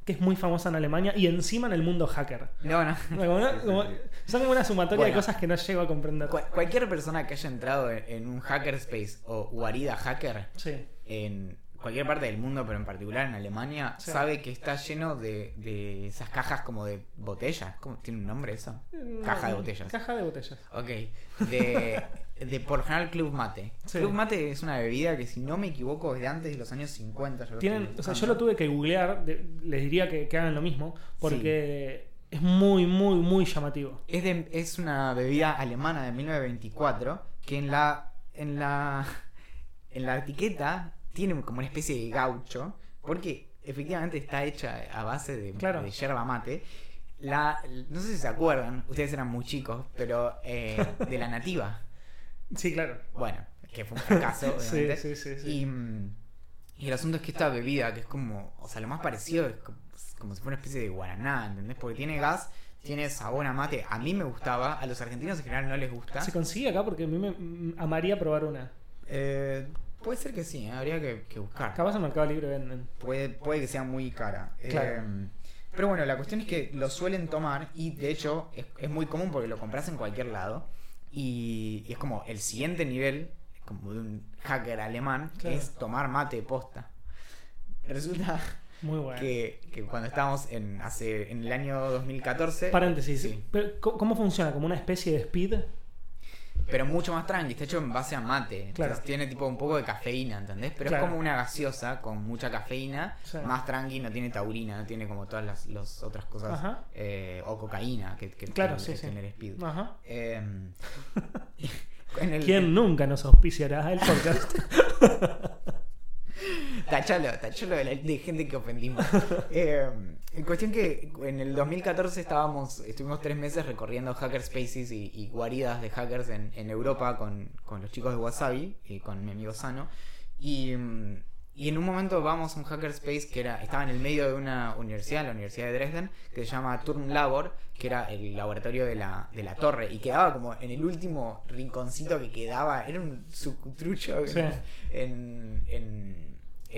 que es muy famosa en Alemania y encima en el mundo hacker? No, no. Como una- como- son como una sumatoria de cosas que no llego a comprender. Cual- cualquier persona que haya entrado en, en un hackerspace o guarida hacker Sí. en cualquier parte del mundo, pero en particular en Alemania, Sí. sabe que está lleno de, de esas cajas como de botellas. ¿Cómo tiene un nombre eso? Caja de botellas. Caja de botellas. Ok. De, de por lo general Club Mate. Sí. Club Mate es una bebida que, si no me equivoco, es de antes de los años 50. yo lo Tienen, o sea, yo lo tuve que googlear, de- les diría que, que hagan lo mismo, porque es muy, muy, muy llamativo. Es, de- es una bebida alemana de 1924 que en la en la en la etiqueta tiene como una especie de gaucho porque efectivamente está hecha a base de, Claro. de yerba mate. La, no sé si se acuerdan, ustedes eran muy chicos, pero eh, de la nativa. Sí, claro. Bueno, que fue un fracaso, Sí, obviamente. sí, sí, sí. Y, mm, y el asunto es que esta bebida, que es como, o sea, lo más parecido es como, si fuera una especie de guaraná, ¿entendés? Porque tiene gas, tiene sabor a mate. A mí me gustaba, a los argentinos en general no les gusta. Se consigue acá porque a mí me mm, amaría probar una. Eh, puede ser que sí, ¿eh? habría que, que buscar. Capaz en Mercado Libre venden. Puede, puede que sea muy cara. Claro. Eh, pero bueno, la cuestión es que lo suelen tomar y de hecho es, es muy común porque lo compras en cualquier lado. Y, y es como el siguiente nivel, como de un hacker alemán, Claro. es tomar mate posta. Resulta Muy bueno. que, que cuando estábamos en, hace, en el año 2014... Paréntesis. Sí. Pero, ¿cómo funciona? ¿Como una especie de speed? Pero mucho más tranqui, está hecho en base a mate. Entonces Claro. tiene tipo un poco de cafeína, ¿entendés? Pero Claro. es como una gaseosa con mucha cafeína, Sí. más tranqui, no tiene taurina, no tiene como todas las, las otras cosas. Eh, o cocaína que, que Claro, que- sí, que sí. tiene el speed. Ajá. Eh, en el- ¿Quién nunca nos auspiciará el podcast? Tachalo, tachalo de, la- de gente que ofendimos. Eh, en cuestión que en el 2014 estábamos, estuvimos tres meses recorriendo hackerspaces y, y guaridas de hackers en, en Europa con, con los chicos de Wasabi y con mi amigo Sano. Y, y en un momento vamos a un hackerspace que era, estaba en el medio de una universidad, la Universidad de Dresden, que se llama Turn Labor, que era el laboratorio de la, de la torre. Y quedaba como en el último rinconcito que quedaba, era un sucutrucho Sí. en, en, en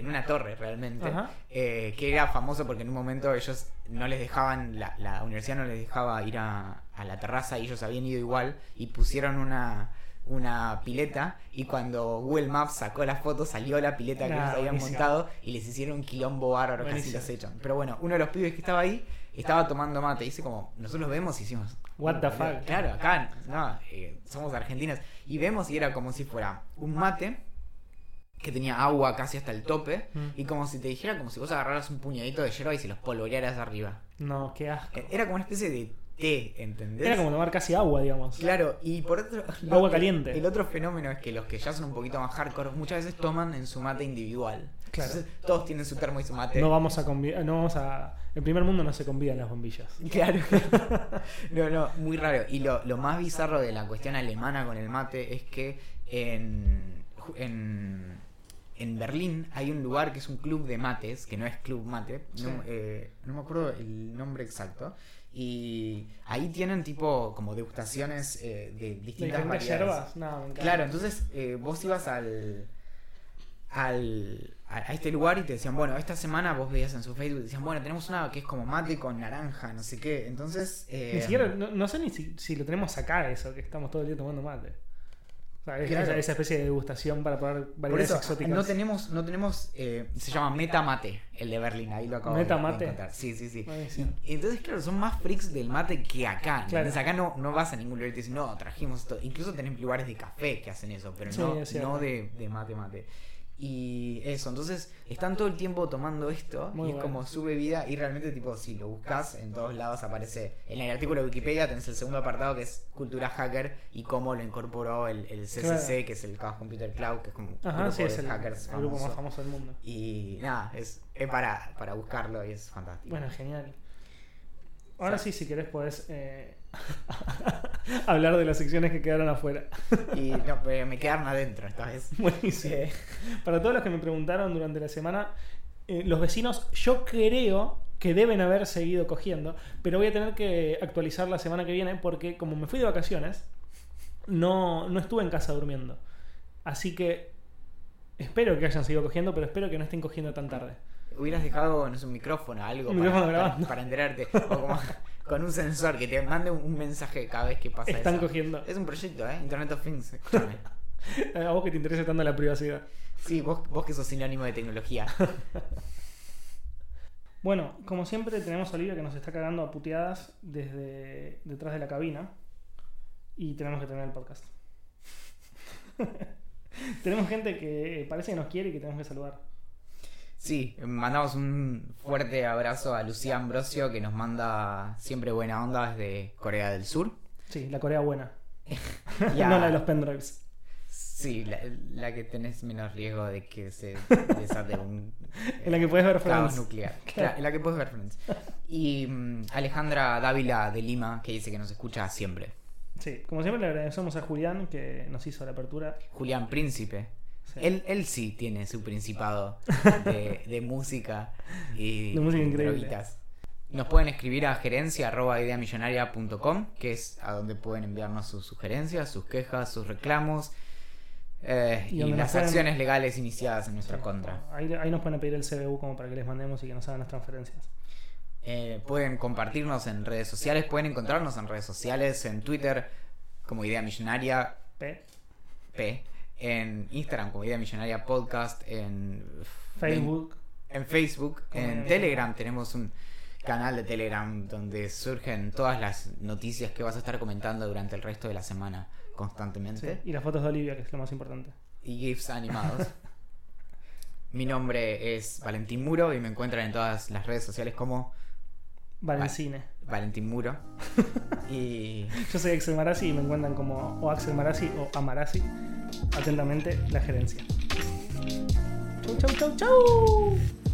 una torre realmente, eh, que era famoso porque en un momento ellos no les dejaban, la, la universidad no les dejaba ir a, a la terraza y ellos habían ido igual y pusieron una, una pileta y cuando Google Maps sacó las fotos salió la pileta que Ah, ellos habían buenísimo. montado y les hicieron un quilombo bárbaro, casi Buenísimo. los echan. Pero bueno, uno de los pibes que estaba ahí estaba tomando mate y dice como, nosotros vemos y hicimos... What the fuck? Claro, acá no, eh, somos argentinos y vemos y era como si fuera un mate que tenía agua casi hasta el tope Mm. y como si te dijera como si vos agarraras un puñadito de hierba y se los polvorearas arriba. No, qué asco. Eh, Era como una especie de té, ¿entendés? Era como tomar casi agua, digamos. Claro, y por otro Agua caliente. El otro fenómeno es que los que ya son un poquito más hardcore muchas veces toman en su mate individual. Claro. Entonces, todos tienen su termo y su mate. No vamos a no vamos a. En primer mundo no se convidan las bombillas. Claro. no, no, muy raro. Y lo, lo más bizarro de la cuestión alemana con el mate es que en, en, en Berlín hay un lugar que es un club de mates, que no es club mate, no, eh, no me acuerdo el nombre exacto. Y ahí tienen tipo como degustaciones eh, de ¿De distintas diferentes variedades. No. Claro, entonces eh, vos ibas al, al a, a este lugar y te decían, bueno, esta semana vos veías en su Facebook, decían, bueno, tenemos una que es como mate con naranja, no sé qué. Entonces, eh, Ni siquiera, no, no sé ni si, si lo tenemos acá eso, que estamos todo el día tomando mate. O sea, es- Claro. esa, especie de degustación para probar variedades eso exóticas. no tenemos, no tenemos, eh, se llama Meta Mate, el de Berlín, ahí lo acabo de- ¿Meta de Mate? encontrar. Sí, sí, sí. Y entonces, claro, son más freaks del mate que acá. Claro. Entonces, acá no, no vas a ningún lugar y te dicen, no, trajimos esto. Incluso tenés lugares de café que hacen eso, pero Sí, no, no de, de mate mate. Y eso, entonces están todo el tiempo tomando esto Muy y es bueno. como su bebida y realmente tipo si lo buscas en todos lados aparece en el artículo de Wikipedia tenés el segundo apartado que es cultura hacker y cómo lo incorporó el, el CCC Claro. que es el Chaos Computer Cloud que es como Ajá, grupo sí, es de el, hackers el grupo más famoso del mundo. y nada es, es para, para buscarlo y es fantástico Bueno, genial. Ahora Sí. sí, si querés, podés eh, hablar de las secciones que quedaron afuera. y no, pero me quedaron adentro esta vez Buenísimo. Eh, Para todos los que me preguntaron durante la semana, eh, los vecinos, yo creo que deben haber seguido cogiendo, pero voy a tener que actualizar la semana que viene porque como me fui de vacaciones, no, no estuve en casa durmiendo. Así que espero que hayan seguido cogiendo, pero espero que no estén cogiendo tan tarde. hubieras dejado no sé, un micrófono algo Un para, micrófono para- grabando. para enterarte o como con un sensor que te mande un, mensaje cada vez que pasa Están eso. cogiendo. es un proyecto eh Internet of Things. A vos que te interesa tanto la privacidad. sí vos, vos que sos sinónimo de tecnología Bueno, como siempre tenemos a Olivia que nos está cagando a puteadas desde detrás de la cabina y tenemos que terminar el podcast. tenemos gente que parece que nos quiere y que tenemos que saludar. Sí, mandamos un fuerte abrazo a Lucía Ambrosio que nos manda siempre buena onda desde Corea del Sur. Sí, la Corea buena. Y a- no la de los pendrives. Sí, la, la que tenés menos riesgo de que se desate un En la que puedes ver caos Friends. nuclear. Claro. Claro, en la que puedes ver Friends. Y mm, Alejandra Dávila de Lima que dice que nos escucha siempre. Sí, como siempre le agradecemos a Julián que nos hizo la apertura. Julián Príncipe. Sí. Él, él sí tiene su principado de, de música y De música increíble. Nos pueden escribir a gerencia.ideamillonaria.com, que es a donde pueden enviarnos sus sugerencias, sus quejas, sus reclamos eh, Y las pueden- acciones legales iniciadas en nuestra Sí. contra. Ahí, ahí nos pueden pedir el CBU como para que les mandemos y que nos hagan las transferencias. Eh, pueden compartirnos en redes sociales, pueden encontrarnos en redes sociales, en Twitter como Idea Millonaria P. P, en Instagram como Idea Millonaria Podcast, en Facebook. en Facebook, en Telegram tenemos un canal de Telegram donde surgen todas las noticias que vas a estar comentando durante el resto de la semana Sí, constantemente Y las fotos de Olivia, que es lo más importante. y GIFs animados. Mi nombre es Valentín Muro y me encuentran en todas las redes sociales como Valencine. Valentín Muro. y Yo soy Axel Marazzi y me encuentran como o Axel Marazzi o Amarazzi. Atentamente, la gerencia. Chau, chau, chau, chau.